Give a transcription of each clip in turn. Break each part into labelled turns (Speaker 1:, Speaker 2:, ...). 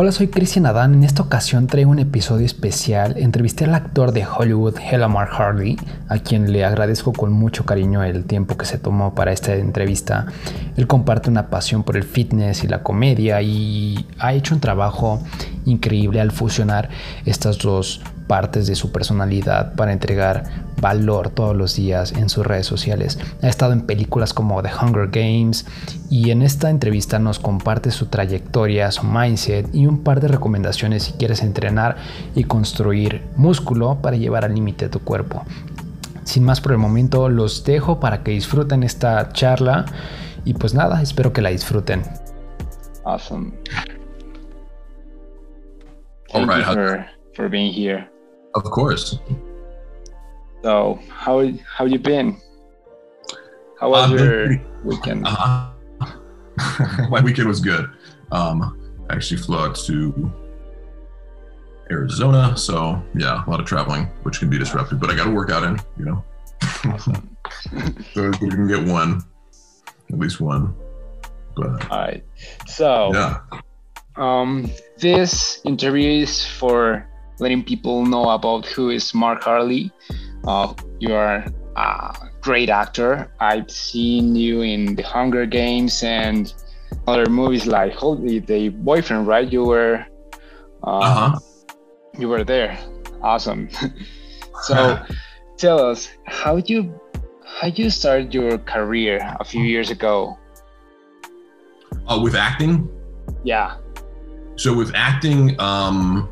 Speaker 1: Hola, soy Cristian Adán. En esta ocasión traigo un episodio especial. Entrevisté al actor de Hollywood, Mark Hardy, a quien le agradezco con mucho cariño el tiempo que se tomó para esta entrevista. Él comparte una pasión por el fitness y la comedia y ha hecho un trabajo increíble al fusionar estas dos partes de su personalidad para entregar valor todos los días en sus redes sociales. Ha estado en películas como The Hunger Games y en esta entrevista nos comparte su trayectoria, su mindset y un par de recomendaciones si quieres entrenar y construir músculo para llevar al límite tu cuerpo. Sin más por el momento, los dejo para que disfruten esta charla y pues nada, espero que la disfruten.
Speaker 2: Awesome. Thank you for, for being here.
Speaker 3: Of course.
Speaker 2: So how how you been? How was your weekend? Uh-huh.
Speaker 3: My weekend was good. Um, I actually flew out to Arizona, so yeah, a lot of traveling, which can be disruptive. But I got to work out in, you know. Awesome. so we can get one, at least one. But
Speaker 2: all right. So yeah. Um, this interview is for letting people know about who is Mark Harley. Uh, you are a great actor. I've seen you in The Hunger Games and other movies like the Boyfriend, right? You were, uh, uh-huh. you were there. Awesome. so, tell us how you how you started your career a few years ago.
Speaker 3: Uh, with acting.
Speaker 2: Yeah.
Speaker 3: So with acting, um,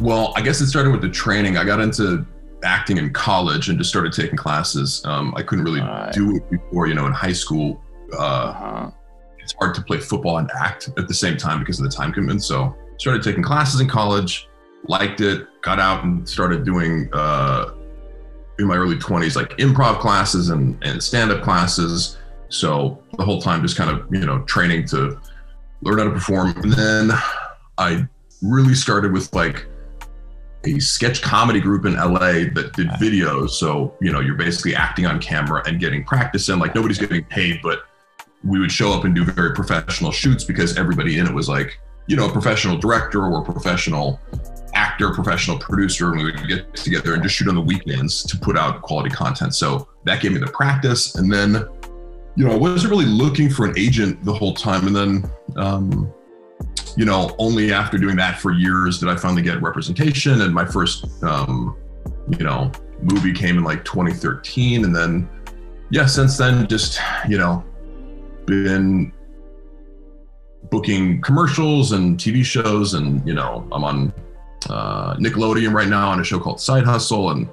Speaker 3: well, I guess it started with the training. I got into acting in college and just started taking classes. Um, I couldn't really right. do it before, you know, in high school. Uh, uh-huh. It's hard to play football and act at the same time because of the time commitment. So started taking classes in college, liked it, got out and started doing uh, in my early 20s like improv classes and, and stand-up classes. So the whole time just kind of, you know, training to learn how to perform. And then I really started with like a sketch comedy group in LA that did videos. So, you know, you're basically acting on camera and getting practice in. Like nobody's getting paid, but we would show up and do very professional shoots because everybody in it was like, you know, a professional director or a professional actor, professional producer, and we would get together and just shoot on the weekends to put out quality content. So that gave me the practice. And then, you know, I wasn't really looking for an agent the whole time. And then, um, you know, only after doing that for years did I finally get representation. And my first, um, you know, movie came in like 2013. And then, yeah, since then, just, you know, been booking commercials and TV shows. And, you know, I'm on uh, Nickelodeon right now on a show called Side Hustle. And,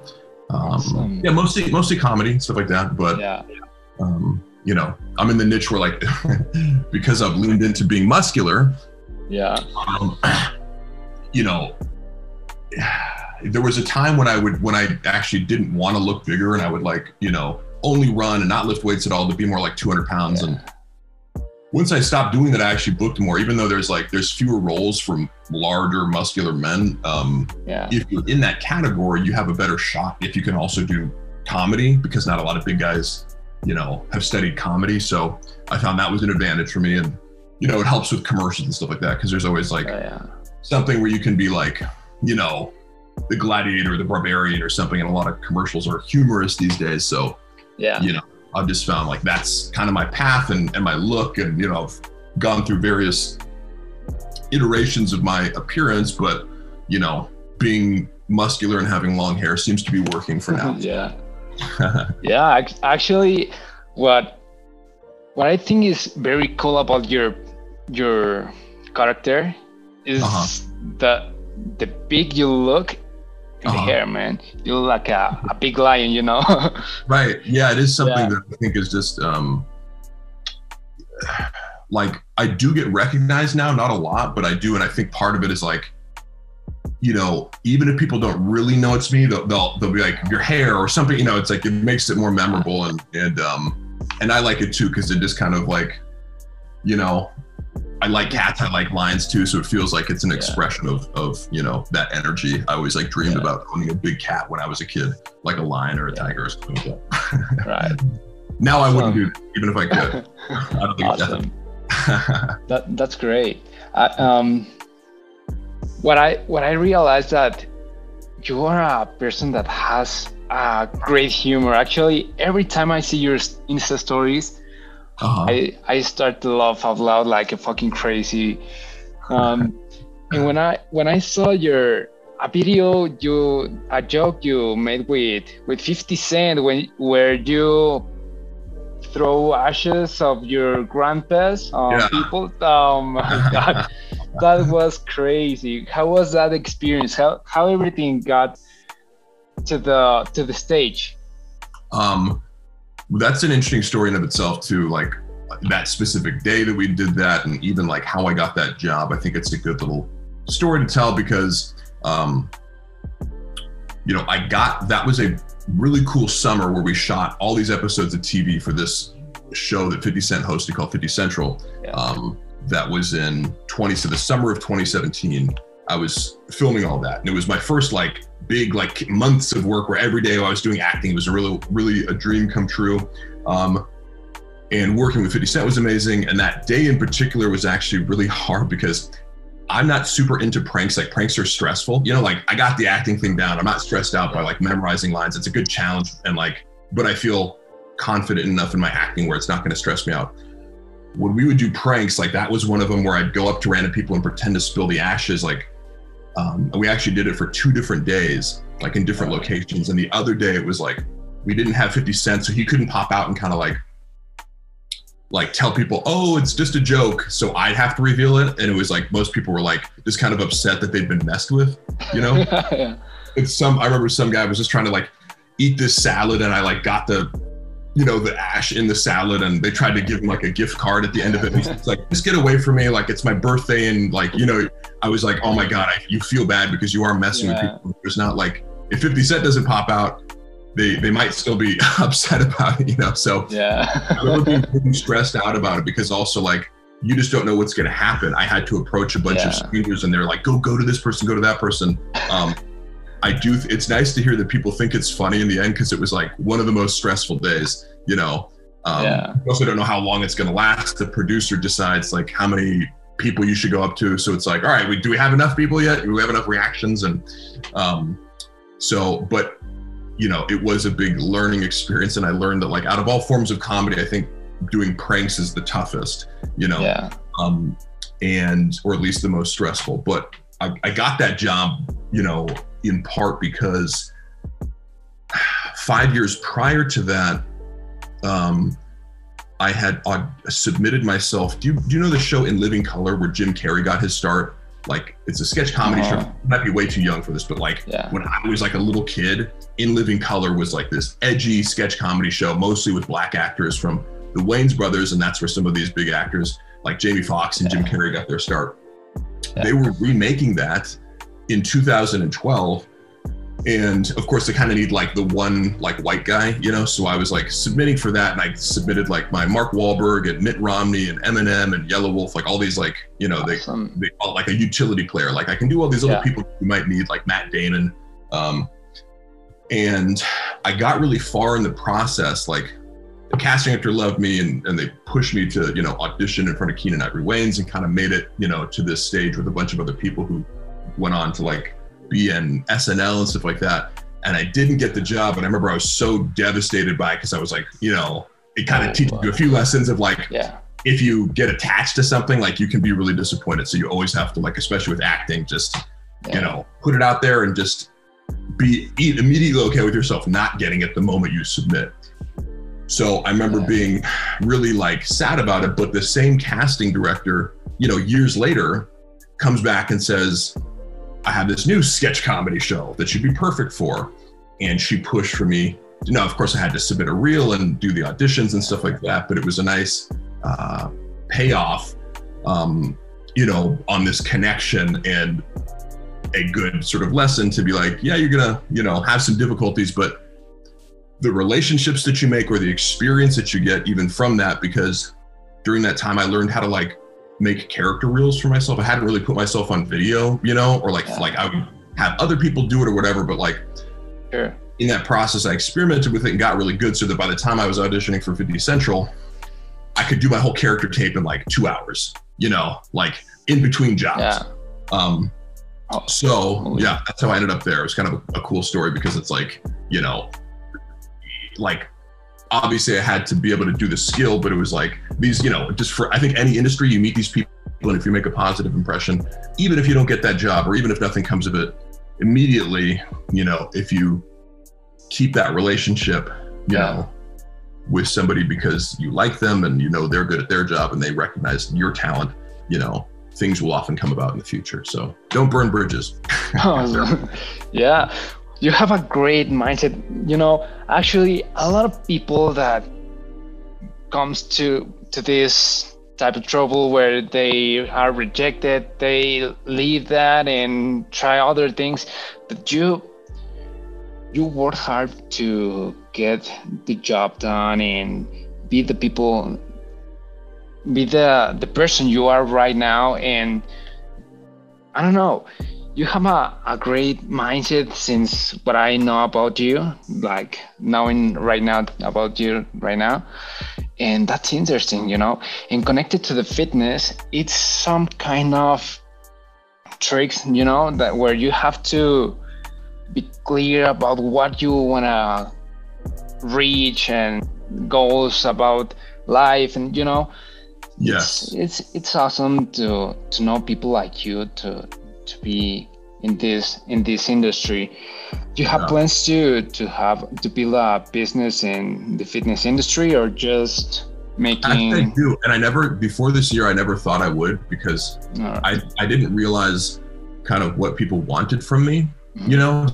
Speaker 3: um, awesome. yeah, mostly, mostly comedy, stuff like that. But, yeah. um, you know, I'm in the niche where like, because I've leaned into being muscular,
Speaker 2: yeah.
Speaker 3: Um, you know, there was a time when I would when I actually didn't want to look bigger and I would like, you know, only run and not lift weights at all to be more like 200 pounds. Yeah. And once I stopped doing that, I actually booked more, even though there's like there's fewer roles from larger muscular men. Um,
Speaker 2: yeah.
Speaker 3: If you're in that category, you have a better shot if you can also do comedy because not a lot of big guys, you know, have studied comedy. So I found that was an advantage for me. And you know, it helps with commercials and stuff like that because there's always like oh, yeah. something where you can be like, you know, the gladiator, the barbarian, or something. And a lot of commercials are humorous these days. So,
Speaker 2: yeah,
Speaker 3: you know, I've just found like that's kind of my path and, and my look. And, you know, I've gone through various iterations of my appearance, but, you know, being muscular and having long hair seems to be working for now.
Speaker 2: yeah. yeah. Actually, what what I think is very cool about your your character is uh-huh. the the big you look in uh-huh. the hair, man. You look like a, a big lion, you know.
Speaker 3: right. Yeah, it is something yeah. that I think is just um like I do get recognized now, not a lot, but I do, and I think part of it is like, you know, even if people don't really know it's me, they'll they'll, they'll be like your hair or something. You know, it's like it makes it more memorable, and and um and I like it too because it just kind of like, you know, I like cats. I like lions too. So it feels like it's an expression of, of, you know, that energy. I always like dreamed yeah. about owning a big cat when I was a kid, like a lion or a tiger or something like
Speaker 2: that. right.
Speaker 3: now I wouldn't do it, even if I could. I
Speaker 2: don't think awesome. that that's great. Um, what I what I realized that you are a person that has uh, great humor. Actually, every time I see your Insta stories, uh-huh. I I start to laugh out loud like a fucking crazy. Um, and when I when I saw your a video you a joke you made with with 50 Cent when where you throw ashes of your grandpas on yeah. people. Oh my god, that was crazy. How was that experience? How how everything got to the to the stage?
Speaker 3: Um, that's an interesting story in of itself too. Like that specific day that we did that, and even like how I got that job. I think it's a good little story to tell because, um, you know, I got that was a really cool summer where we shot all these episodes of TV for this show that 50 Cent hosted called 50 Central. Yeah. Um, that was in 20 so the summer of 2017. I was filming all that, and it was my first like big like months of work where every day I was doing acting. It was a really really a dream come true. Um, and working with 50 Cent was amazing. And that day in particular was actually really hard because I'm not super into pranks. Like pranks are stressful. You know, like I got the acting thing down. I'm not stressed out by like memorizing lines. It's a good challenge. And like, but I feel confident enough in my acting where it's not going to stress me out. When we would do pranks, like that was one of them where I'd go up to random people and pretend to spill the ashes. Like um, we actually did it for two different days, like in different locations. And the other day it was like we didn't have 50 cents, so he couldn't pop out and kind of like like tell people, oh, it's just a joke. So I'd have to reveal it. And it was like most people were like just kind of upset that they'd been messed with, you know? yeah. It's some I remember some guy was just trying to like eat this salad and I like got the you know, the ash in the salad and they tried to give him like a gift card at the end of it. He's like, just get away from me. Like it's my birthday. And like, you know, I was like, oh my God, I, you feel bad because you are messing yeah. with people. There's not like, if 50 Cent doesn't pop out, they, they might still be upset about it, you know? So
Speaker 2: yeah,
Speaker 3: I remember being really stressed out about it because also like, you just don't know what's going to happen. I had to approach a bunch yeah. of strangers and they're like, go, go to this person, go to that person. Um, I do. It's nice to hear that people think it's funny in the end because it was like one of the most stressful days. You know, um, yeah. also don't know how long it's going to last. The producer decides like how many people you should go up to. So it's like, all right, we, do we have enough people yet? Do we have enough reactions? And um, so, but you know, it was a big learning experience, and I learned that like out of all forms of comedy, I think doing pranks is the toughest. You know,
Speaker 2: yeah.
Speaker 3: um, and or at least the most stressful. But I, I got that job, you know, in part because five years prior to that, um, I had uh, submitted myself. Do you, do you know the show In Living Color where Jim Carrey got his start? Like it's a sketch comedy uh-huh. show. might be way too young for this, but like yeah. when I was like a little kid, In Living Color was like this edgy sketch comedy show, mostly with black actors from the Wayans brothers, and that's where some of these big actors like Jamie Foxx and yeah. Jim Carrey got their start. Yeah. They were remaking that in 2012 and of course they kind of need like the one like white guy you know so i was like submitting for that and i submitted like my mark Wahlberg and mitt romney and eminem and Yellow Wolf, like all these like you know awesome. they, they call like a utility player like i can do all these other yeah. people you might need like matt damon um, and i got really far in the process like the casting director loved me and, and they pushed me to you know audition in front of Keenen Ivory Wayans and kind of made it you know to this stage with a bunch of other people who went on to like be in SNL and stuff like that. And I didn't get the job. And I remember I was so devastated by it because I was like, you know, it kind of oh, teaches you a few lessons of like,
Speaker 2: yeah.
Speaker 3: if you get attached to something, like you can be really disappointed. So you always have to like, especially with acting, just, yeah. you know, put it out there and just be immediately okay with yourself not getting it the moment you submit. So I remember yeah. being really like sad about it, but the same casting director, you know, years later comes back and says, I have this new sketch comedy show that should be perfect for. And she pushed for me. You know, of course, I had to submit a reel and do the auditions and stuff like that, but it was a nice uh, payoff, um, you know, on this connection and a good sort of lesson to be like, yeah, you're gonna, you know, have some difficulties, but the relationships that you make or the experience that you get even from that, because during that time I learned how to like make character reels for myself. I hadn't really put myself on video, you know, or like yeah. like I would have other people do it or whatever. But like
Speaker 2: sure.
Speaker 3: in that process, I experimented with it and got really good. So that by the time I was auditioning for 50 Central, I could do my whole character tape in like two hours, you know, like in between jobs. Yeah. Um, oh, so yeah, that's how I ended up there. It was kind of a, a cool story because it's like, you know, like obviously I had to be able to do the skill, but it was like these, you know, just for I think any industry you meet these people and if you make a positive impression, even if you don't get that job or even if nothing comes of it immediately, you know, if you keep that relationship, you yeah. know, with somebody because you like them and you know they're good at their job and they recognize your talent, you know, things will often come about in the future. So don't burn bridges.
Speaker 2: yeah. You have a great mindset. You know, actually a lot of people that comes to to this type of trouble where they are rejected, they leave that and try other things. But you you work hard to get the job done and be the people be the the person you are right now and i don't know you have a, a great mindset since what i know about you like knowing right now about you right now. And that's interesting you know? And connected to the fitness it's some kind of tricks you know that where you have to be clear about what you want to reach and goals about life and you know?
Speaker 3: Yes.
Speaker 2: It's, it's it's awesome to to know people like you to be in this in this industry do you have yeah. plans to to have to build a business in the fitness industry or just making
Speaker 3: I do and i never before this year i never thought i would because right. i i didn't realize kind of what people wanted from me mm-hmm. you know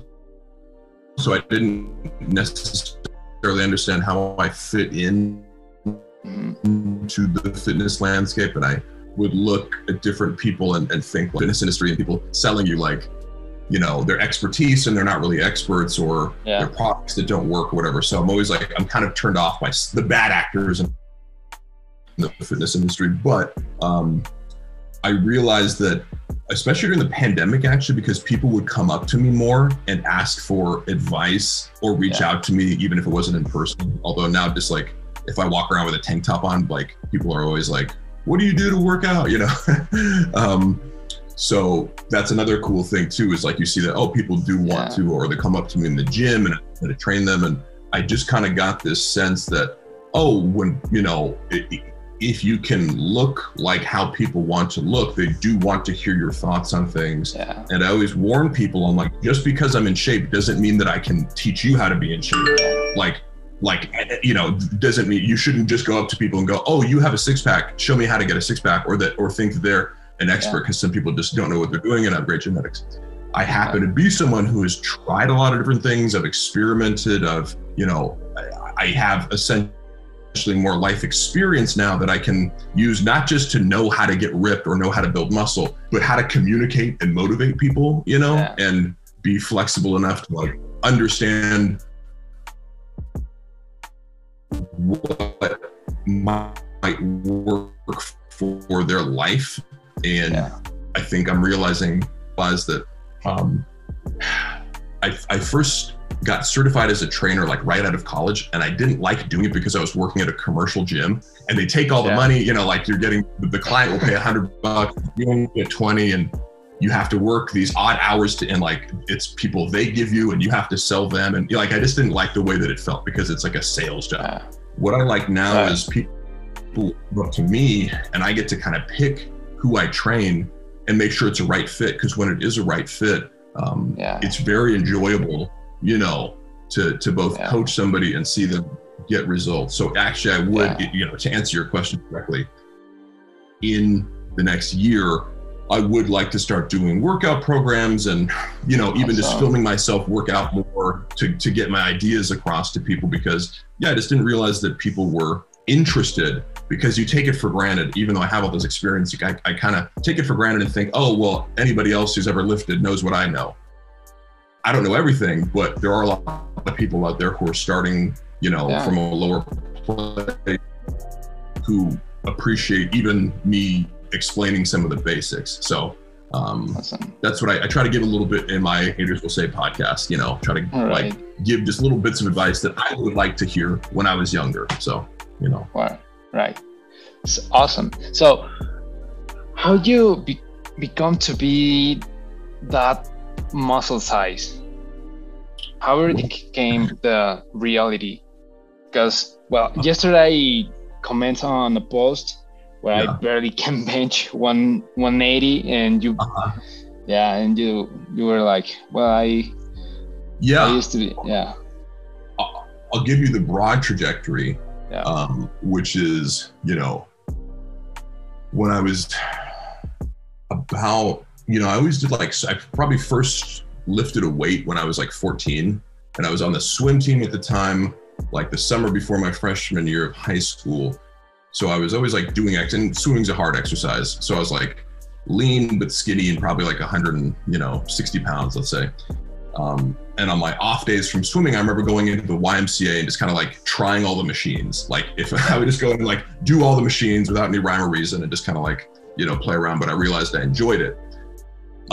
Speaker 3: so i didn't necessarily understand how i fit in to the fitness landscape and I would look at different people and, and think fitness industry and people selling you like, you know, their expertise and they're not really experts or yeah. their products that don't work or whatever. So I'm always like, I'm kind of turned off by the bad actors in the fitness industry. But um, I realized that, especially during the pandemic, actually, because people would come up to me more and ask for advice or reach yeah. out to me, even if it wasn't in person. Although now, just like if I walk around with a tank top on, like people are always like, "What do you do to work out?" You know. um, so that's another cool thing too. Is like you see that oh, people do want yeah. to, or they come up to me in the gym and I to train them, and I just kind of got this sense that oh, when you know. It, if you can look like how people want to look, they do want to hear your thoughts on things. Yeah. And I always warn people, I'm like, just because I'm in shape doesn't mean that I can teach you how to be in shape. Like like you know doesn't mean you shouldn't just go up to people and go oh you have a six pack show me how to get a six pack or that or think that they're an expert because yeah. some people just don't know what they're doing and have great genetics i happen to be someone who has tried a lot of different things i've experimented of you know i have essentially more life experience now that i can use not just to know how to get ripped or know how to build muscle but how to communicate and motivate people you know yeah. and be flexible enough to like understand what might work for their life. And yeah. I think I'm realizing was that um, I, I first got certified as a trainer like right out of college and I didn't like doing it because I was working at a commercial gym and they take all the yeah. money, you know, like you're getting the client will pay a hundred bucks, you only get 20 and you have to work these odd hours to and like it's people they give you and you have to sell them and like I just didn't like the way that it felt because it's like a sales job. What I like now is people look to me and I get to kind of pick who I train and make sure it's a right fit. Because when it is a right fit, um, yeah. it's very enjoyable, you know, to to both yeah. coach somebody and see them get results. So actually, I would, yeah. you know, to answer your question directly, in the next year, I would like to start doing workout programs and, you know, even awesome. just filming myself work out more to, to get my ideas across to people because, yeah, I just didn't realize that people were interested because you take it for granted, even though I have all this experience, I, I kind of take it for granted and think, oh, well, anybody else who's ever lifted knows what I know. I don't know everything, but there are a lot of people out there who are starting, you know, yeah. from a lower place who appreciate even me explaining some of the basics. So um, awesome. that's what I, I, try to give a little bit in my Haters Will Say podcast, you know, try to like give just little bits of advice that I would like to hear when I was younger. So, you know.
Speaker 2: Right. Right. it's awesome. So, how do you be, become to be that muscle size? How did it became the reality? Because well, yesterday I comment on a post where yeah. I barely can bench one 180, and you, uh-huh. yeah, and you you were like, well, I
Speaker 3: yeah,
Speaker 2: I used to be, yeah.
Speaker 3: I'll, give you the broad trajectory, yeah. um, which is you know when I was about, you know, I always did like, I probably first lifted a weight when I was like 14 and I was on the swim team at the time, like the summer before my freshman year of high school. So I was always like doing X and swimming's a hard exercise. So I was like lean but skinny and probably like 100 and, you know, 60 pounds, let's say. Um, and on my off days from swimming, I remember going into the YMCA and just kind of like trying all the machines. Like if I would just go and like do all the machines without any rhyme or reason and just kind of like, you know, play around, but I realized I enjoyed it.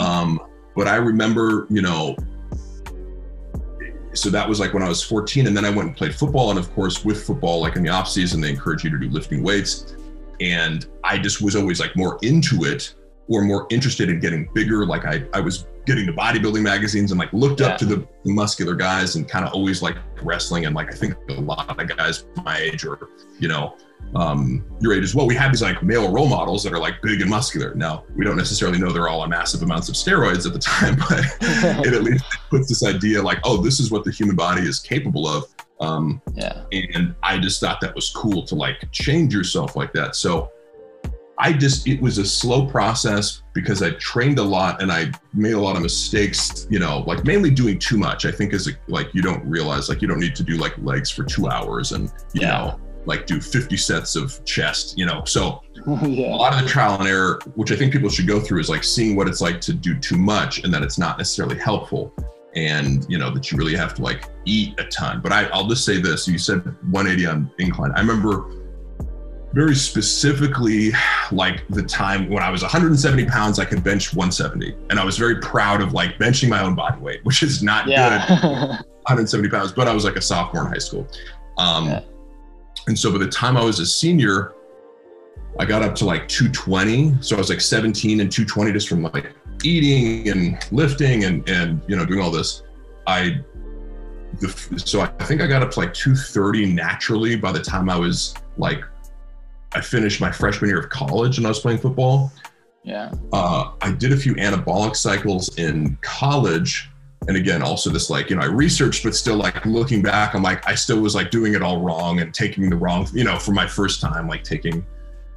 Speaker 3: Um, but I remember, you know, so that was like when I was 14 and then I went and played football. And of course with football, like in the off season, they encourage you to do lifting weights. And I just was always like more into it or more interested in getting bigger. Like I, I was getting the bodybuilding magazines and like looked yeah. up to the muscular guys and kind of always like wrestling. And like I think a lot of guys my age or, you know, um, your age as well, we have these like male role models that are like big and muscular. Now, we don't necessarily know they're all on massive amounts of steroids at the time, but it at least puts this idea like, oh, this is what the human body is capable of. Um, yeah. And I just thought that was cool to like change yourself like that. So I just, it was a slow process because I trained a lot and I made a lot of mistakes, you know, like mainly doing too much. I think is like, you don't realize, like, you don't need to do like legs for two hours and, you yeah. know, like do 50 sets of chest, you know. So yeah. a lot of the trial and error, which I think people should go through, is like seeing what it's like to do too much and that it's not necessarily helpful. And you know that you really have to like eat a ton. But I, I'll just say this: you said 180 on incline. I remember very specifically like the time when I was 170 pounds, I could bench 170. And I was very proud of like benching my own body weight, which is not yeah. good. 170 pounds, but I was like a sophomore in high school. Um, yeah. And so by the time I was a senior, I got up to like 220. So I was like 17 and 220 just from like eating and lifting and, and, you know, doing all this. I, the, so I think I got up to like 230 naturally by the time I was like I finished my freshman year of college and I was playing football.
Speaker 2: Yeah.
Speaker 3: Uh, I did a few anabolic cycles in college. And again, also this like, you know, I researched, but still like looking back, I'm like, I still was like doing it all wrong and taking the wrong, you know, for my first time, like taking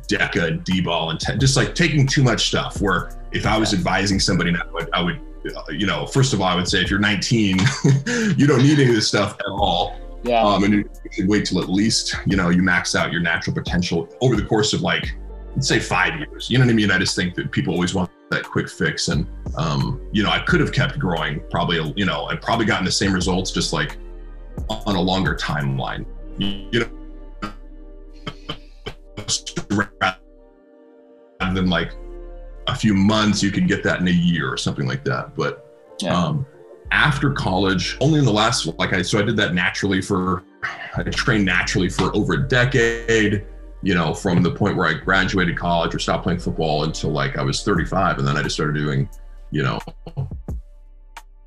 Speaker 3: DECA and D-bol and te- just like taking too much stuff where if I was advising somebody now, I would, I would, you know, first of all, I would say if you're 19, you don't need any of this stuff at all.
Speaker 2: Yeah. Um,
Speaker 3: and you should wait till at least, you know, you max out your natural potential over the course of like, let's say five years. You know what I mean? I just think that people always want that quick fix. And, um, you know, I could have kept growing probably, you know, I've probably gotten the same results just like on a longer timeline. You know, rather than like a few months, you could get that in a year or something like that. But, yeah. um, after college, only in the last, like I, so I did that naturally for, I trained naturally for over a decade, you know, from the point where I graduated college or stopped playing football until like I was 35. And then I just started doing, you know,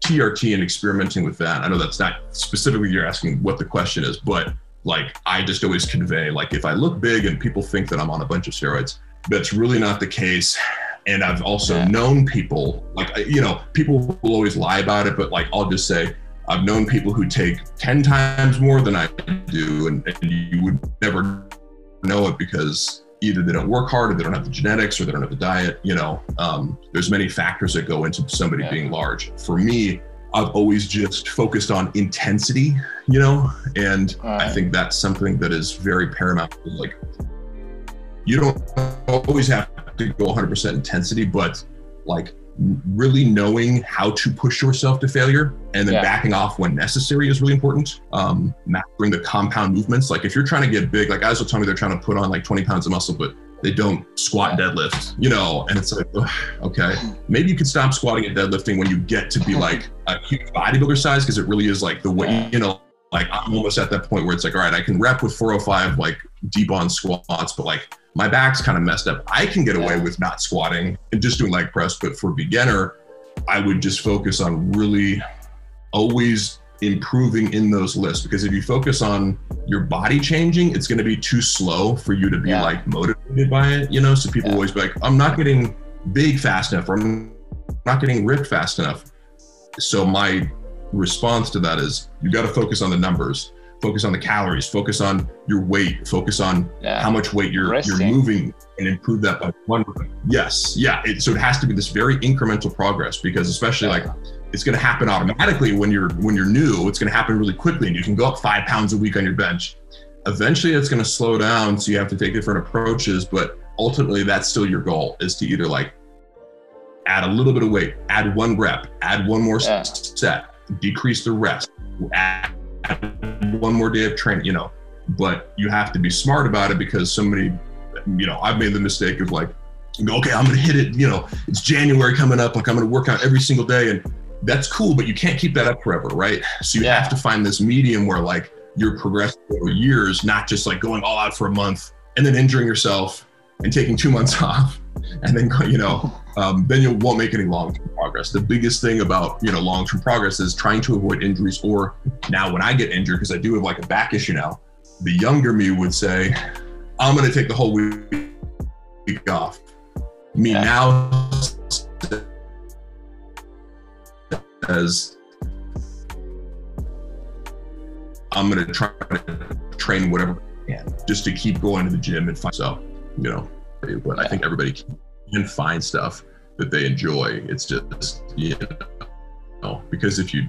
Speaker 3: TRT and experimenting with that. I know that's not specifically you're asking what the question is, but like I just always convey, like if I look big and people think that I'm on a bunch of steroids, that's really not the case and I've also yeah. known people like you know people will always lie about it, but like I'll just say I've known people who take ten times more than I do, and, and you would never know it because either they don't work hard or they don't have the genetics or they don't have the diet you know um, there's many factors that go into somebody yeah. being large for me i've always just focused on intensity you know and right. i think that's something that is very paramount like you don't always have to go 100% intensity, but like really knowing how to push yourself to failure and then yeah. backing off when necessary is really important. Um, mastering the compound movements. Like if you're trying to get big, like guys will tell me they're trying to put on like 20 pounds of muscle, but they don't squat deadlift, you know, and it's like, ugh, okay, maybe you could stop squatting and deadlifting when you get to be like a huge bodybuilder size, because it really is like the way, you know, like I'm almost at that point where it's like, all right, I can rep with 405 like deep on squats, but like my back's kind of messed up. I can get away with not squatting and just doing leg press, but for beginner, I would just focus on really always improving in those lifts because if you focus on your body changing, it's going to be too slow for you to be yeah. like motivated by it, you know? So people yeah. always be like, I'm not getting big fast enough or I'm not getting ripped fast enough. So my response to that is you got to focus on the numbers, focus on the calories, focus on your weight, focus on yeah. how much weight you're Resting. you're moving and improve that by one. Yes. Yeah. It, so it has to be this very incremental progress because especially like it's going to happen automatically when you're when you're new. It's going to happen really quickly, and you can go up five pounds a week on your bench. Eventually, it's going to slow down, so you have to take different approaches. But ultimately, that's still your goal: is to either like add a little bit of weight, add one rep, add one more yeah. set, decrease the rest, add one more day of training. You know, but you have to be smart about it because somebody, you know, I've made the mistake of like go, okay, I'm gonna hit it. You know, it's January coming up. Like I'm gonna work out every single day, and that's cool, but you can't keep that up forever, right? So you yeah. have to find this medium where like you're progressing over years, not just like going all out for a month and then injuring yourself and taking two months off and then you know um, then you won't make any long-term progress. The biggest thing about you know long-term progress is trying to avoid injuries or now when i get injured because i do have like a back issue now the younger me would say i'm going to take the whole week off. Me yeah. now as I'm gonna try to train whatever I can just to keep going to the gym and find so you know but I think everybody can find stuff that they enjoy. It's just you know because if you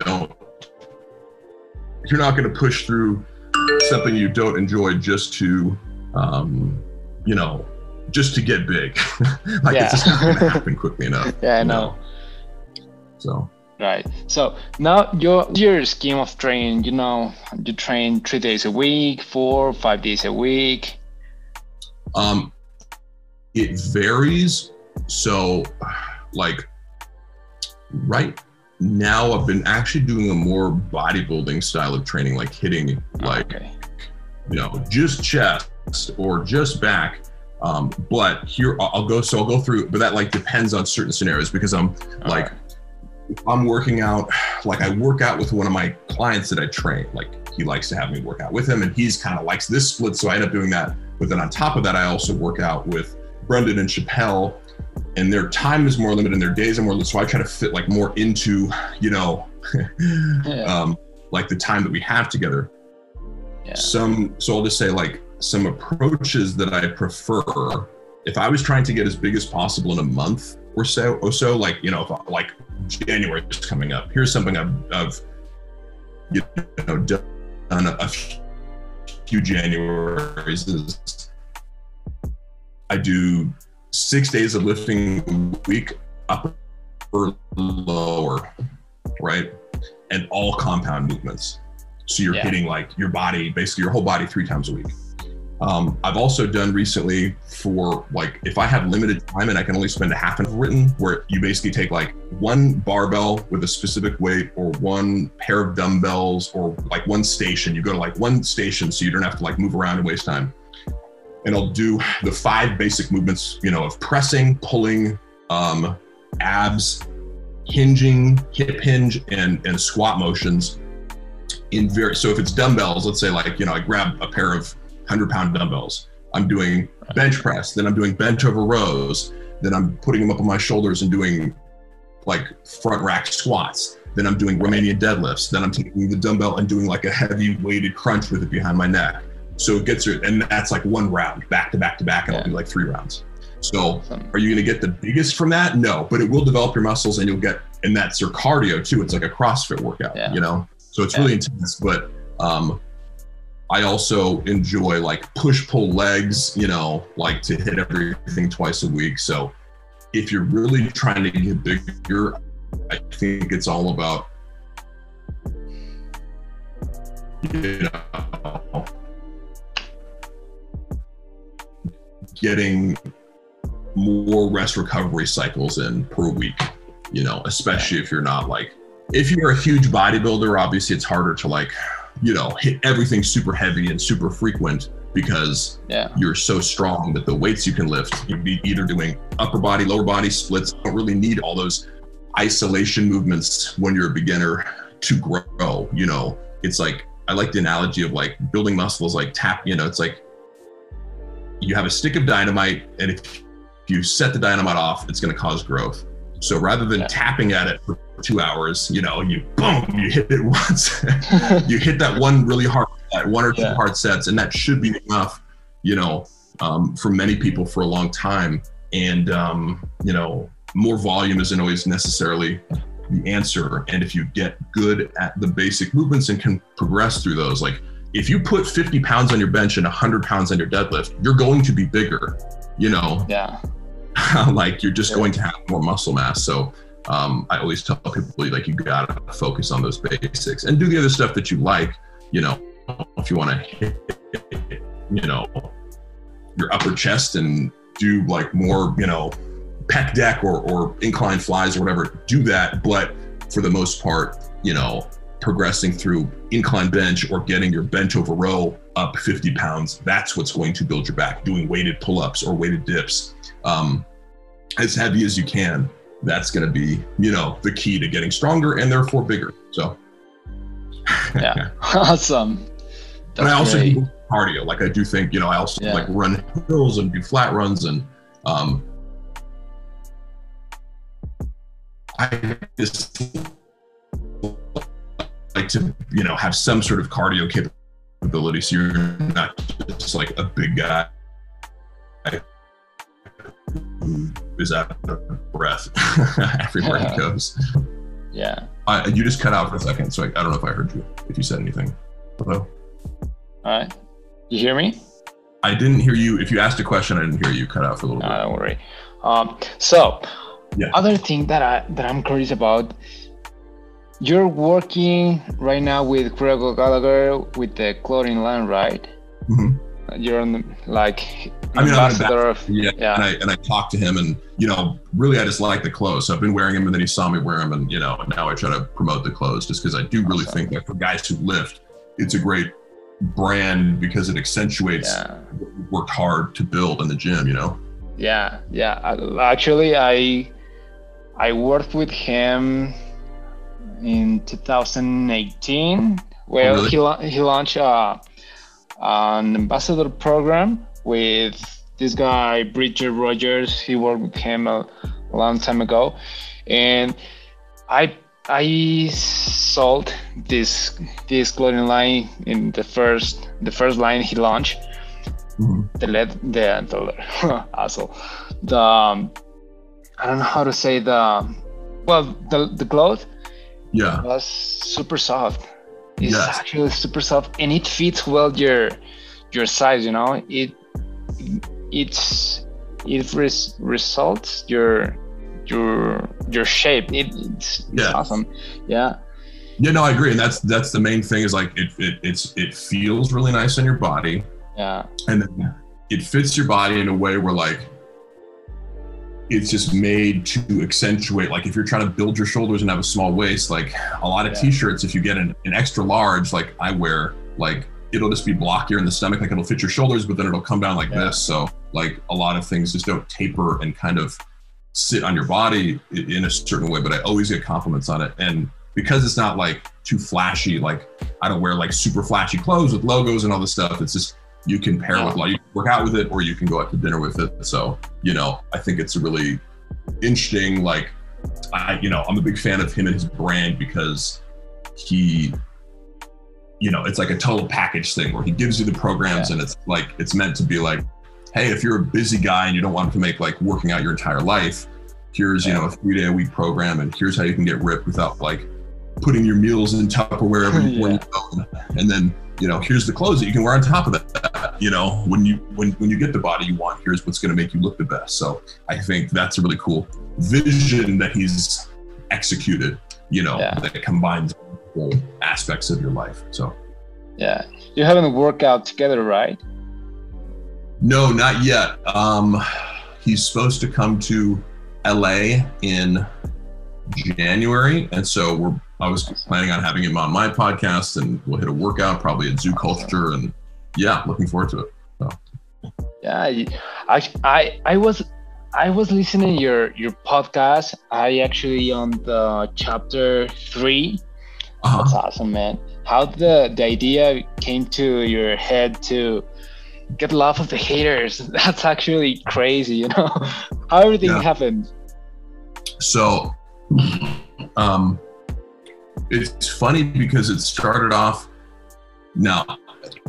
Speaker 3: don't you're not going to push through something you don't enjoy just to um, you know just to get big like yeah. it's just not going to happen quickly enough
Speaker 2: yeah i know. know
Speaker 3: so
Speaker 2: right. So now your your scheme of training, you know, you train three days a week, four, five days a week.
Speaker 3: Um, it varies. So, like, right now, I've been actually doing a more bodybuilding style of training, like hitting, like, okay. you know, just chest or just back. Um, but here I'll go. So I'll go through, but that like depends on certain scenarios because I'm All like. Right I'm working out, like I work out with one of my clients that I train. Like he likes to have me work out with him, and he's kind of likes this split. So I end up doing that. But then on top of that, I also work out with Brendan and Chappelle, and their time is more limited and their days are more limited. So I try to fit like more into, you know, yeah. um, like the time that we have together. Yeah. Some, so I'll just say like some approaches that I prefer. If I was trying to get as big as possible in a month or so, or so, like you know, if, like January is coming up. Here's something I've, I've you know done a, a few Januaries. Is I do six days of lifting a week, upper, lower, right, and all compound movements. So you're yeah. hitting like your body, basically your whole body, three times a week. Um, I've also done recently for like if I have limited time and I can only spend a half an hour written, where you basically take like one barbell with a specific weight or one pair of dumbbells or like one station. You go to like one station so you don't have to like move around and waste time. And I'll do the five basic movements, you know, of pressing, pulling, um, abs, hinging, hip hinge, and and squat motions in very so if it's dumbbells, let's say like, you know, I grab a pair of 100 pound dumbbells. I'm doing bench press, then I'm doing bench over rows, then I'm putting them up on my shoulders and doing like front rack squats. Then I'm doing Romanian deadlifts. Then I'm taking the dumbbell and doing like a heavy weighted crunch with it behind my neck. So it gets it, and that's like one round, back to back to back, and yeah. I'll do like three rounds. So are you going to get the biggest from that? No, but it will develop your muscles, and you'll get, and that's your cardio too. It's like a CrossFit workout, yeah. you know. So it's yeah. really intense, but um, I also enjoy like push pull legs, you know, like to hit everything twice a week. So if you're really trying to get bigger, I think it's all about you know getting more rest recovery cycles in per week, you know, especially if you're not like if you're a huge bodybuilder, obviously it's harder to like you know, hit everything super heavy and super frequent because
Speaker 2: yeah.
Speaker 3: you're so strong that the weights you can lift, you'd be either doing upper body, lower body splits. don't really need all those isolation movements when you're a beginner to grow. You know, it's like I like the analogy of like building muscles like tap, you know, it's like you have a stick of dynamite and if you set the dynamite off, it's going to cause growth. So rather than yeah. tapping at it for two hours, you know, you boom, you hit it once. you hit that one really hard, one or two yeah. hard sets, and that should be enough, you know, um, for many people for a long time. And um, you know, more volume isn't always necessarily the answer. And if you get good at the basic movements and can progress through those, like if you put 50 pounds on your bench and 100 pounds on your deadlift, you're going to be bigger, you know?
Speaker 2: Yeah.
Speaker 3: like you're just going to have more muscle mass. So um, I always tell people like you gotta focus on those basics and do the other stuff that you like. You know, if you want to hit, you know, your upper chest and do like more, you know, pec deck or, or incline flies or whatever, do that. But for the most part, you know, progressing through incline bench or getting your bench over row up 50 pounds, that's what's going to build your back. Doing weighted pull ups or weighted dips um, as heavy as you can, that's going to be, you know, the key to getting stronger and therefore bigger. So,
Speaker 2: yeah, awesome.
Speaker 3: That's and I also great. do cardio. Like I do think, you know, I also yeah. like run hills and do flat runs and um, I just like to, you know, have some sort of cardio capability. So you're not just like a big guy who is out of breath everywhere he goes.
Speaker 2: Yeah.
Speaker 3: I, you just cut out for a second, so I, I don't know if I heard you. If you said anything. Hello.
Speaker 2: All right. You hear me?
Speaker 3: I didn't hear you. If you asked a question, I didn't hear you. Cut out for a little
Speaker 2: no,
Speaker 3: bit.
Speaker 2: Don't worry. Um, so yeah. Other thing that I that I'm curious about, you're working right now with Greg O'Gallagher with the clothing line, right?
Speaker 3: Mm-hmm.
Speaker 2: You're on the, like
Speaker 3: I mean, ambassador of yeah, yeah. And I and I talked to him, and you know, really, I just like the clothes. So I've been wearing them, and then he saw me wear them, and you know, now I try to promote the clothes just because I do really awesome. think that for guys who lift, it's a great brand because it accentuates yeah. worked hard to build in the gym. You know.
Speaker 2: Yeah, yeah. Actually, I I worked with him in 2018. Well, oh, really? he, he launched uh, an ambassador program with this guy, Bridger Rogers. He worked with him a, long time ago. And I I sold this this clothing line in the first the first line he launched. Mm-hmm. The lead the the asshole. The um, I don't know how to say the well the the cloth.
Speaker 3: Yeah.
Speaker 2: Was super soft. It's yes. actually super soft and it fits well your your size. You know it it's it res- results your your your shape. It, it's, it's awesome. Yeah.
Speaker 3: Yeah, no, I agree, and that's that's the main thing. Is like it, it it's it feels really nice on your body.
Speaker 2: Yeah.
Speaker 3: And then it fits your body in a way where like it's just made to accentuate like if you're trying to build your shoulders and have a small waist like a lot of yeah. t-shirts if you get an, an, extra large like i wear like it'll just be blockier in the stomach like it'll fit your shoulders but then it'll come down like yeah. this so like a lot of things just don't taper and kind of sit on your body in a certain way but i always get compliments on it and because it's not like too flashy like i don't wear like super flashy clothes with logos and all this stuff it's just you can pair with like you work out with it or you can go out to dinner with it so you know i think it's a really interesting like i you know i'm a big fan of him and his brand because he you know it's like a total package thing where he gives you the programs yeah. and it's like it's meant to be like hey if you're a busy guy and you don't want to make like working out your entire life here's you know a three day a week program and here's how you can get ripped without like putting your meals in Tupperware every yeah. And then, you know, here's the clothes that you can wear on top of that. You know, when you when when you get the body you want, here's what's going to make you look the best. So I think that's a really cool vision that he's executed. You know, yeah. that combines all aspects of your life. So.
Speaker 2: Yeah, you're having a workout together, right?
Speaker 3: No, not yet. Um, he's supposed to come to LA in January, and so we're I was planning on having him on my podcast, and we'll hit a workout probably at Zoo Culture, and yeah, looking forward to it. So.
Speaker 2: Yeah, I, I I was I was listening your your podcast. I actually on the chapter 3 uh-huh. That's awesome, man. How the the idea came to your head to get love of the haters? That's actually crazy. You know how everything yeah. happened.
Speaker 3: So, um, it's funny because it started off now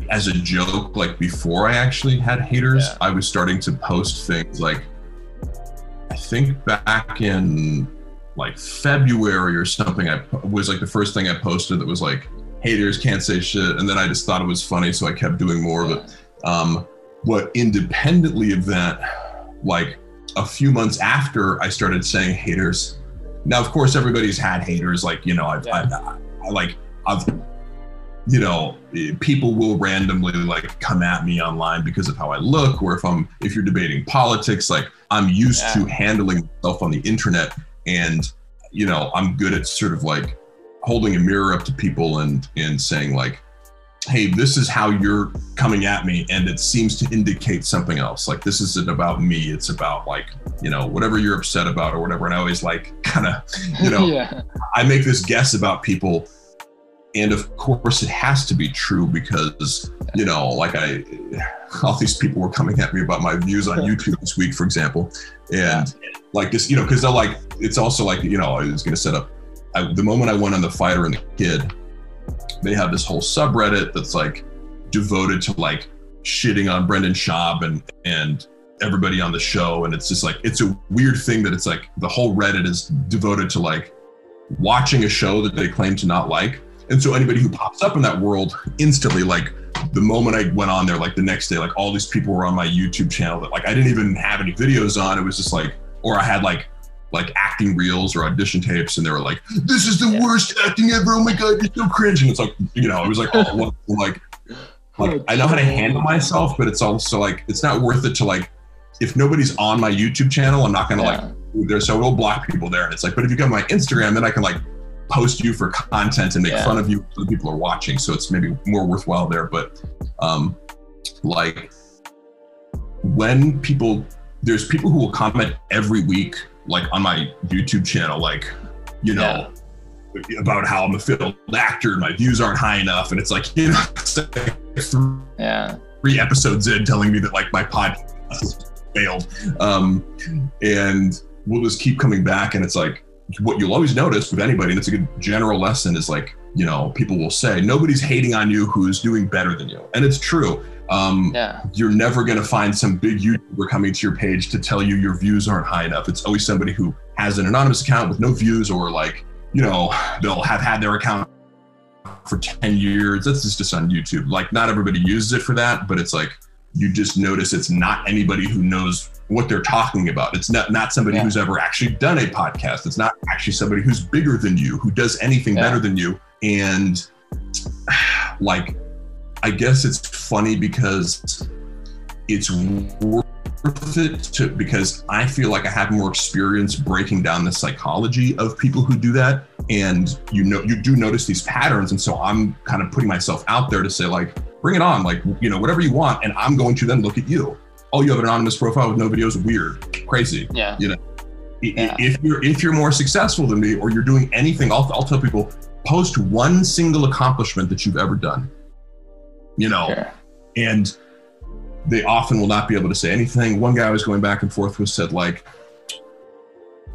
Speaker 3: as a joke. Like before I actually had haters, yeah. I was starting to post things like I think back in like February or something. I was like the first thing I posted that was like haters can't say shit, and then I just thought it was funny, so I kept doing more of it. Um, but independently of that, like a few months after I started saying haters. Now, of course, everybody's had haters. Like you know, I've, yeah. I, I, like I've you know people will randomly like come at me online because of how i look or if i'm if you're debating politics like i'm used yeah. to handling myself on the internet and you know i'm good at sort of like holding a mirror up to people and and saying like hey this is how you're coming at me and it seems to indicate something else. Like this isn't about me it's about like you know whatever you're upset about or whatever. And i always like kind of you know yeah. i make this guess about people and of course it has to be true because you know like i all these people were coming at me about my views on youtube this week for example. And like this you know because they're like it's also like you know i was going to set up I, the moment i went on the fighter and the kid they have this whole subreddit that's like devoted to like shitting on brendan schaub and and everybody on the show and it's just like it's a weird thing that it's like the whole reddit is devoted to like watching a show that they claim to not like and so anybody who pops up in that world instantly, like the moment I went on there, like the next day, like all these people were on my YouTube channel that like I didn't even have any videos on. It was just like, or I had like like acting reels or audition tapes, and they were like, "This is the yeah. worst acting ever! Oh my god, you're so cringe!" And it's like, you know, it was like, oh, like, like I know how to handle myself, but it's also like it's not worth it to like if nobody's on my YouTube channel, I'm not gonna yeah. like there. So it'll block people there, and it's like, but if you go on my Instagram, then I can like post you for content and make yeah. fun of you so people are watching. So it's maybe more worthwhile there. But um, like when people, there's people who will comment every week, like on my YouTube channel, like, you know, yeah. about how I'm a failed actor and my views aren't high enough. And it's like, you know, three, yeah. three episodes in telling me that like my podcast failed. Um, and we'll just keep coming back. And it's like, what you'll always notice with anybody, and it's a good general lesson, is like, you know, people will say, nobody's hating on you who's doing better than you. And it's true. Um, yeah. You're never going to find some big YouTuber coming to your page to tell you your views aren't high enough. It's always somebody who has an anonymous account with no views or like, you know, they'll have had their account for 10 years. That's just on YouTube. Like, not everybody uses it for that, but it's like, you just notice it's not anybody who knows what they're talking about. It's not not somebody yeah. who's ever actually done a podcast. It's not actually somebody who's bigger than you, who does anything yeah. better than you. And like, I guess it's funny because it's worth it to because I feel like I have more experience breaking down the psychology of people who do that. And you know, you do notice these patterns. And so I'm kind of putting myself out there to say, like, bring it on, like, you know, whatever you want. And I'm going to then look at you oh, you have an anonymous profile with no videos, weird, crazy.
Speaker 2: Yeah.
Speaker 3: You know, yeah. if you're if you're more successful than me or you're doing anything, I'll, I'll tell people post one single accomplishment that you've ever done. You know, sure. and they often will not be able to say anything. One guy I was going back and forth with said like,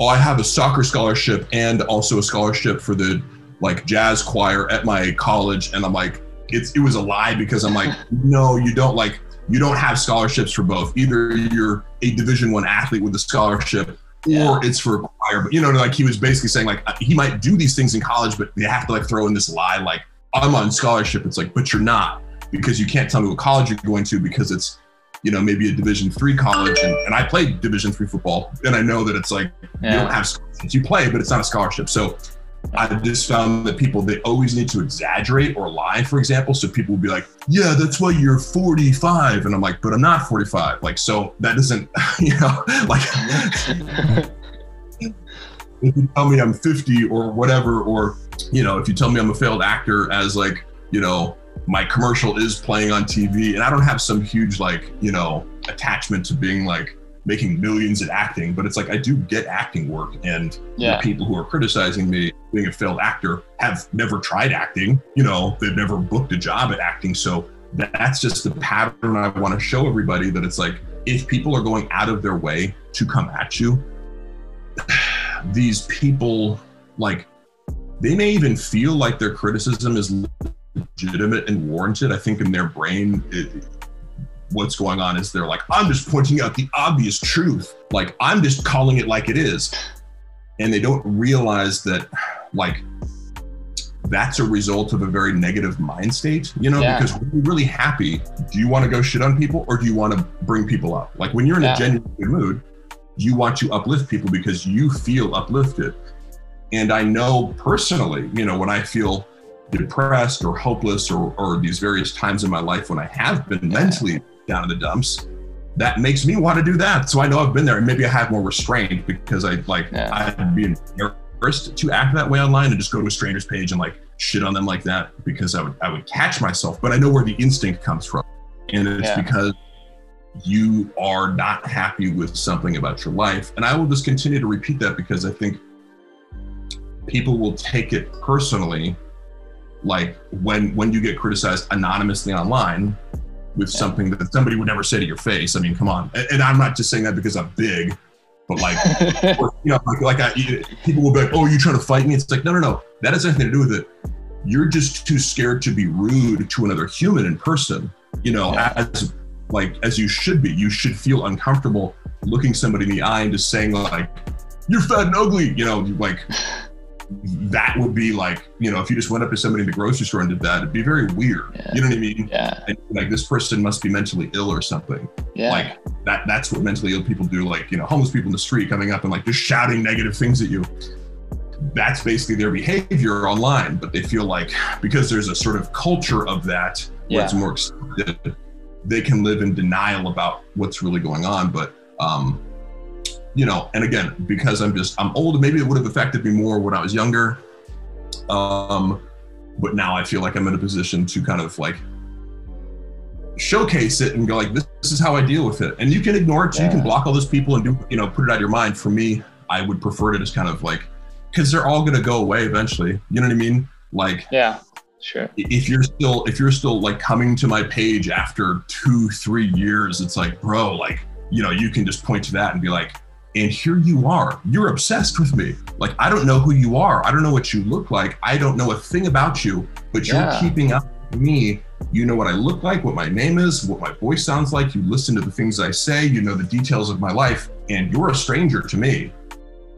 Speaker 3: "Oh, I have a soccer scholarship and also a scholarship for the like jazz choir at my college," and I'm like, "It's it was a lie because I'm like, no, you don't like." you don't have scholarships for both. Either you're a Division One athlete with a scholarship, yeah. or it's for a choir. But you know, like he was basically saying, like he might do these things in college, but they have to like throw in this lie, like I'm on scholarship. It's like, but you're not because you can't tell me what college you're going to because it's you know maybe a division three college and, and i played division three football and i know that it's like yeah. you don't have scholarships you play but it's not a scholarship so I just found that people they always need to exaggerate or lie, for example. So people will be like, "Yeah, that's why you're 45," and I'm like, "But I'm not 45." Like, so that doesn't, you know, like. if you tell me I'm 50 or whatever, or you know, if you tell me I'm a failed actor as like, you know, my commercial is playing on TV, and I don't have some huge like, you know, attachment to being like making millions at acting, but it's like I do get acting work, and yeah. the people who are criticizing me being a failed actor have never tried acting. You know, they've never booked a job at acting, so that's just the pattern I want to show everybody that it's like if people are going out of their way to come at you, these people like they may even feel like their criticism is legitimate and warranted. I think in their brain, it, what's going on is they're like, I'm just pointing out the obvious truth. Like, I'm just calling it like it is. And they don't realize that, like, that's a result of a very negative mind state, you know, yeah. because when you're really happy, do you want to go shit on people or do you want to bring people up? Like, when you're in yeah. a genuine good mood, you want to uplift people because you feel uplifted. And I know personally, you know, when I feel depressed or hopeless or, or these various times in my life when I have been mentally down in the dumps, that makes me want to do that. So I know I've been there and maybe I have more restraint because I like yeah. I'd be embarrassed to act that way online and just go to a stranger's page and like shit on them like that because I would I would catch myself. But I know where the instinct comes from. And it's yeah. because you are not happy with something about your life. And I will just continue to repeat that because I think people will take it personally like when when you get criticized anonymously online with yeah. something that somebody would never say to your face. I mean, come on. And, and I'm not just saying that because I'm big, but like, or, you know, like, like I, people will be like, "Oh, you trying to fight me?" It's like, no, no, no. That has nothing to do with it. You're just too scared to be rude to another human in person. You know, yeah. as like as you should be. You should feel uncomfortable looking somebody in the eye and just saying like, "You're fat and ugly." You know, like that would be like, you know, if you just went up to somebody in the grocery store and did that, it'd be very weird. Yeah. You know what I mean?
Speaker 2: Yeah.
Speaker 3: And like this person must be mentally ill or something.
Speaker 2: Yeah.
Speaker 3: Like that that's what mentally ill people do. Like, you know, homeless people in the street coming up and like just shouting negative things at you. That's basically their behavior online. But they feel like because there's a sort of culture of that where yeah. it's more accepted, they can live in denial about what's really going on. But um you know, and again, because I'm just I'm old, maybe it would have affected me more when I was younger. Um, but now I feel like I'm in a position to kind of like showcase it and go like, this, this is how I deal with it. And you can ignore it. Yeah. You can block all those people and do, you know, put it out of your mind. For me, I would prefer to just kind of like, because they're all going to go away eventually. You know what I mean? Like,
Speaker 2: yeah, sure.
Speaker 3: If you're still, if you're still like coming to my page after two, three years, it's like, bro, like, you know, you can just point to that and be like, and here you are. You're obsessed with me. Like, I don't know who you are. I don't know what you look like. I don't know a thing about you, but you're yeah. keeping up with me. You know what I look like, what my name is, what my voice sounds like. You listen to the things I say. You know the details of my life, and you're a stranger to me.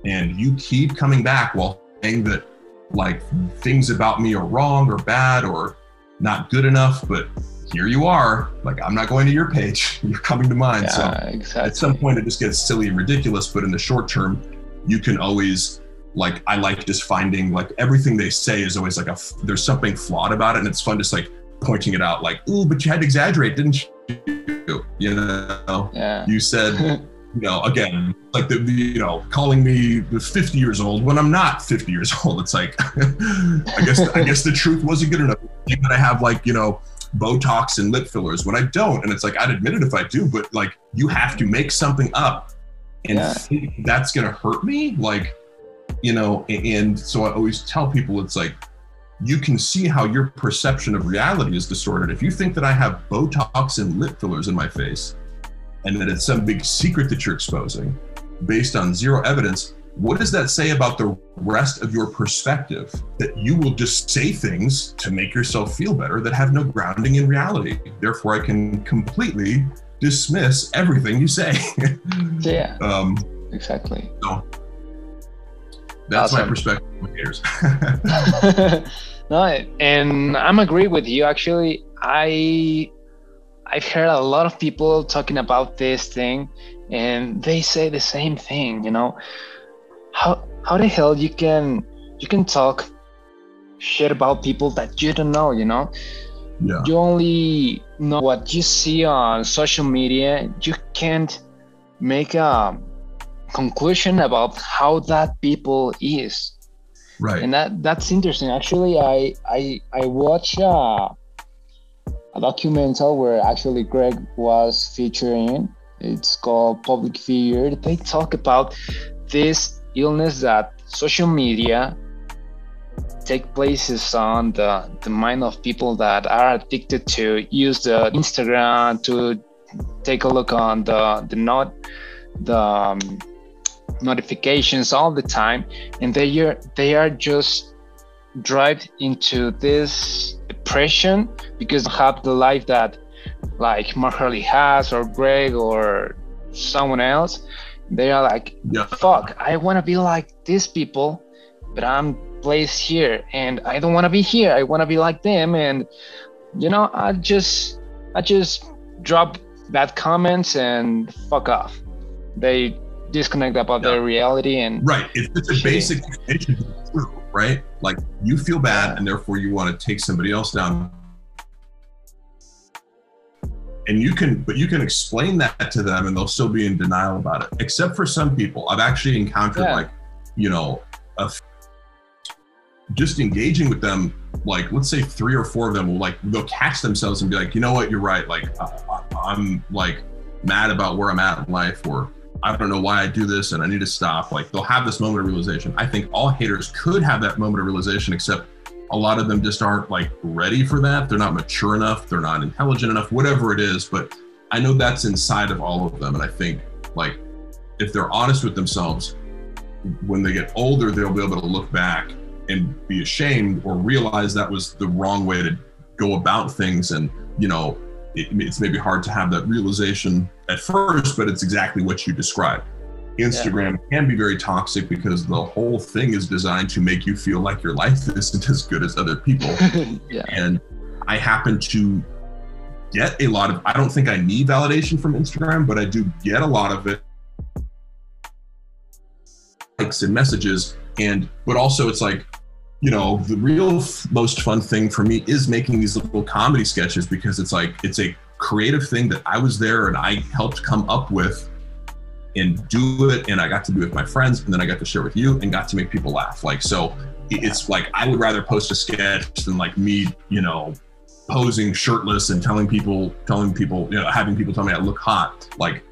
Speaker 3: And you keep coming back while saying that, like, things about me are wrong or bad or not good enough. But here you are. Like, I'm not going to your page. You're coming to mine. Yeah, so exactly. at some point, it just gets silly and ridiculous. But in the short term, you can always like I like just finding like everything they say is always like a there's something flawed about it, and it's fun just like pointing it out. Like, ooh, but you had to exaggerate, didn't you? You know,
Speaker 2: yeah.
Speaker 3: you said. you know, again, like the, the, you know, calling me 50 years old when I'm not 50 years old. It's like, I guess, I guess the truth wasn't good enough. That I have like, you know, Botox and lip fillers when I don't. And it's like, I'd admit it if I do, but like, you have to make something up and yeah. that's going to hurt me. Like, you know, and so I always tell people it's like, you can see how your perception of reality is distorted. If you think that I have Botox and lip fillers in my face and that it's some big secret that you're exposing based on zero evidence, what does that say about the rest of your perspective? That you will just say things to make yourself feel better that have no grounding in reality. Therefore, I can completely dismiss everything you say.
Speaker 2: yeah.
Speaker 3: Um,
Speaker 2: exactly.
Speaker 3: So that's awesome. my perspective on haters.
Speaker 2: no, and I'm agree with you. Actually, I I've heard a lot of people talking about this thing, and they say the same thing. You know, how how the hell you can you can talk shit about people that you don't know you know?
Speaker 3: Yeah.
Speaker 2: you only know what you see on social media. You can't make a conclusion about how that people is.
Speaker 3: Right.
Speaker 2: And that that's interesting. Actually i i i watch uh, a documental where actually greg was featuring. It's called public figure. They talk about this illness that social media take places on the, the mind of people that are addicted to use the instagram to take a look on the the not the um, notifications all the time. And they are they are just drive into this depression because have the life that like Mark Harley has or Greg or someone else they are like yeah. fuck I want to be like these people but I'm placed here and I don't want to be here. I want to be like them. And you know I just I just drop bad comments and fuck off. They disconnect about yeah. their reality and
Speaker 3: right. It's just a basic right? Like you feel bad and therefore you want to take somebody else down and you can but you can explain that to them and they'll still be in denial about it except for some people i've actually encountered yeah. like you know a, just engaging with them like let's say three or four of them will like they'll catch themselves and be like you know what you're right like I, i'm like mad about where i'm at in life or I don't know why I do this and I need to stop. Like they'll have this moment of realization. I think all haters could have that moment of realization, except a lot of them just aren't like ready for that. They're not mature enough. They're not intelligent enough, whatever it is. But I know that's inside of all of them. And I think like if they're honest with themselves, when they get older, they'll be able to look back and be ashamed or realize that was the wrong way to go about things and, you know, it, it's maybe hard to have that realization at first, but it's exactly what you described. Instagram yeah. can be very toxic because the whole thing is designed to make you feel like your life isn't as good as other people. yeah. And I happen to get a lot of, I don't think I need validation from Instagram, but I do get a lot of it likes and messages. And, but also it's like, you know, the real f- most fun thing for me is making these little comedy sketches because it's like, it's a creative thing that I was there and I helped come up with and do it. And I got to do it with my friends and then I got to share with you and got to make people laugh. Like, so it's like, I would rather post a sketch than like me, you know, posing shirtless and telling people, telling people, you know, having people tell me I look hot. Like,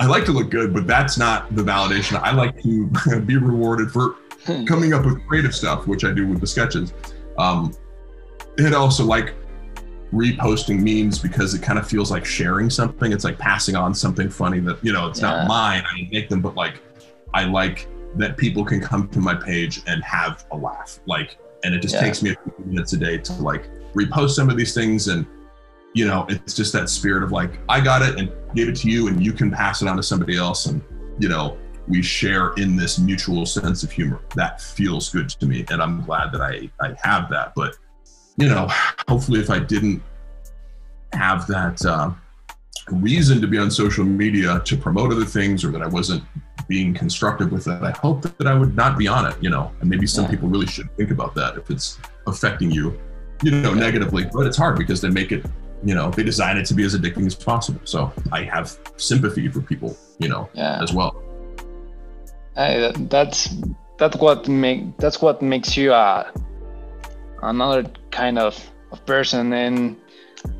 Speaker 3: I like to look good, but that's not the validation. I like to be rewarded for Hmm. coming up with creative stuff, which I do with the sketches. Um, and also like reposting memes because it kind of feels like sharing something. It's like passing on something funny that, you know, it's yeah. not mine. I make them, but like I like that people can come to my page and have a laugh. Like, and it just yeah. takes me a few minutes a day to like repost some of these things. And, you know, it's just that spirit of like, I got it and gave it to you and you can pass it on to somebody else. And, you know, we share in this mutual sense of humor. That feels good to me, and I'm glad that I I have that. But you know, hopefully, if I didn't have that uh, reason to be on social media to promote other things, or that I wasn't being constructive with it, I hope that I would not be on it. You know, and maybe some people really should think about that if it's affecting you, you know, negatively. But it's hard because they make it you know they design it to be as addicting as possible so i have sympathy for people you know yeah. as well
Speaker 2: that's that's what make that's what makes you uh, another kind of, of person. And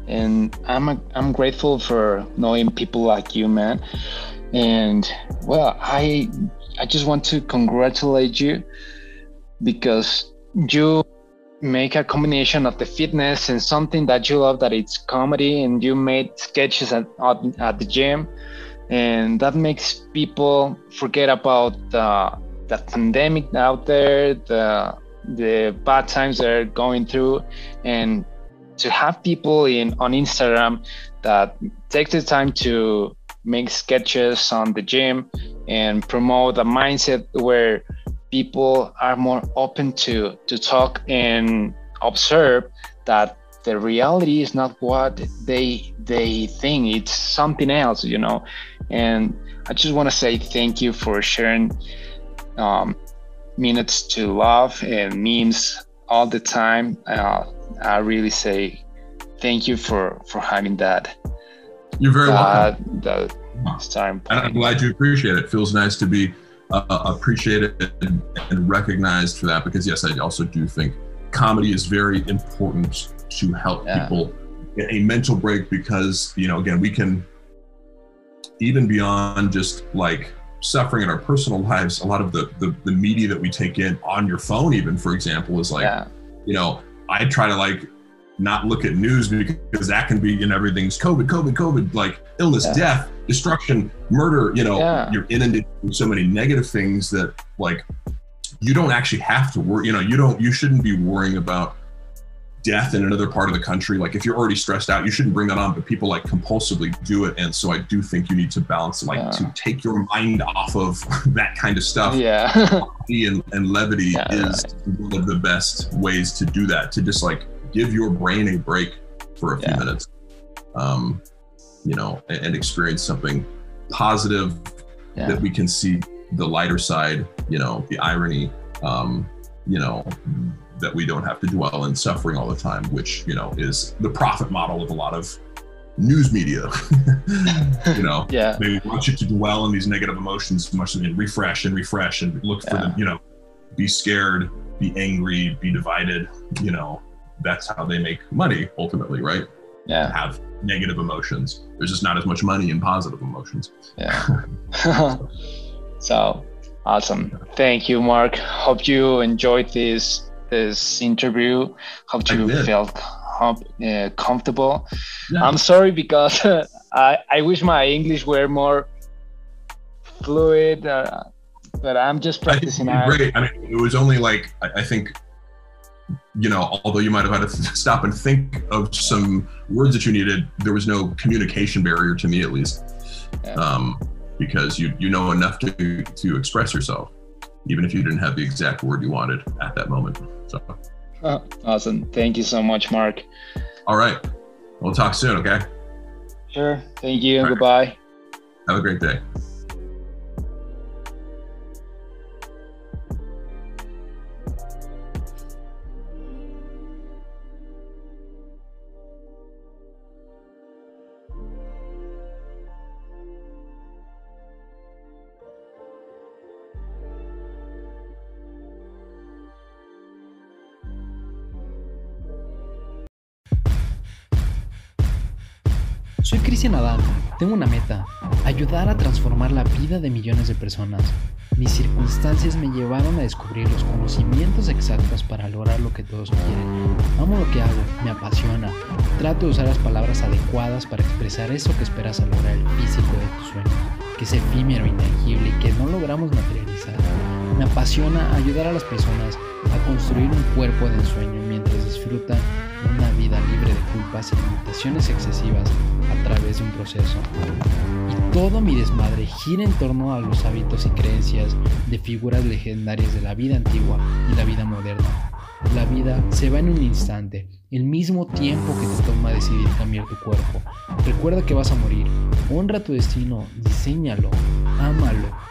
Speaker 2: and I'm a, I'm grateful for knowing people like you man. And well I I just want to congratulate you because you make a combination of the fitness and something that you love that it's comedy and you made sketches at, at the gym. And that makes people forget about the, the pandemic out there, the the bad times they're going through, and to have people in on Instagram that take the time to make sketches on the gym and promote a mindset where people are more open to to talk and observe that the reality is not what they they think. It's something else you know? And i just want to say thank you for sharing um, minutes to love and memes all the time uh, i really say thank you for for having that
Speaker 3: you're very uh, welcome
Speaker 2: the, starting point.
Speaker 3: I'm glad you appreciate it. it feels nice to be uh, appreciated and, and recognized for that because yes, I also do think comedy is very important to help yeah. people get a mental break because you know again we can even beyond just like suffering in our personal lives a lot of the the, the media that we take in on your phone even for example is like yeah. you know i try to like not look at news because that can be in everything's covid covid covid like illness yeah. death destruction murder you know yeah. you're inundated with so many negative things that like you don't actually have to worry you know you don't you shouldn't be worrying about death in another part of the country like if you're already stressed out you shouldn't bring that on but people like compulsively do it and so i do think you need to balance like yeah. to take your mind off of that kind of stuff.
Speaker 2: Yeah.
Speaker 3: And, and levity yeah, is one of the best ways to do that to just like give your brain a break for a few minutes um you know and, and experience something positive that we can see the lighter side you know the irony um you know that we don't have to dwell in suffering all the time, which, you know, is the profit model of a lot of news media. you know,
Speaker 2: yeah.
Speaker 3: they want you to dwell in these negative emotions as much and refresh and refresh and look for yeah. them, you know, be scared, be angry, be divided, you know, that's how they make money ultimately, right?
Speaker 2: Yeah.
Speaker 3: Have negative emotions. There's just not as much money in positive emotions.
Speaker 2: Yeah. so awesome. Thank you, Mark. Hope you enjoyed this this interview. Hope you felt uh, comfortable. Yeah. I'm sorry because I, I wish my English were more fluid, uh, but I'm just practicing.
Speaker 3: I great. I mean, it was only like I, I, think, you know, although you might have had to stop and think of some words that you needed, there was no communication barrier to me, at least, yeah. um, because you you know enough to to express yourself, even if you didn't have the exact word you wanted at that moment. So
Speaker 2: oh, awesome. Thank you so much, Mark.
Speaker 3: All right. We'll talk soon, okay?
Speaker 2: Sure. Thank you. Goodbye.
Speaker 3: Have a great day.
Speaker 1: Cristian Adán, tengo una meta, ayudar a transformar la vida de millones de personas. Mis circunstancias me llevaron a descubrir los conocimientos exactos para lograr lo que todos quieren. Amo lo que hago, me apasiona. Trato de usar las palabras adecuadas para expresar eso que esperas a lograr el físico de tu sueño, que es efímero, intangible y que no logramos materializar. Me apasiona ayudar a las personas a construir un cuerpo de ensueño mientras disfrutan una vida libre de culpas y limitaciones excesivas través de un proceso. Y todo mi desmadre gira en torno a los hábitos y creencias de figuras legendarias de la vida antigua y la vida moderna. La vida se va en un instante, el mismo tiempo que te toma decidir cambiar tu cuerpo. Recuerda que vas a morir. Honra tu destino, diseñalo, ámalo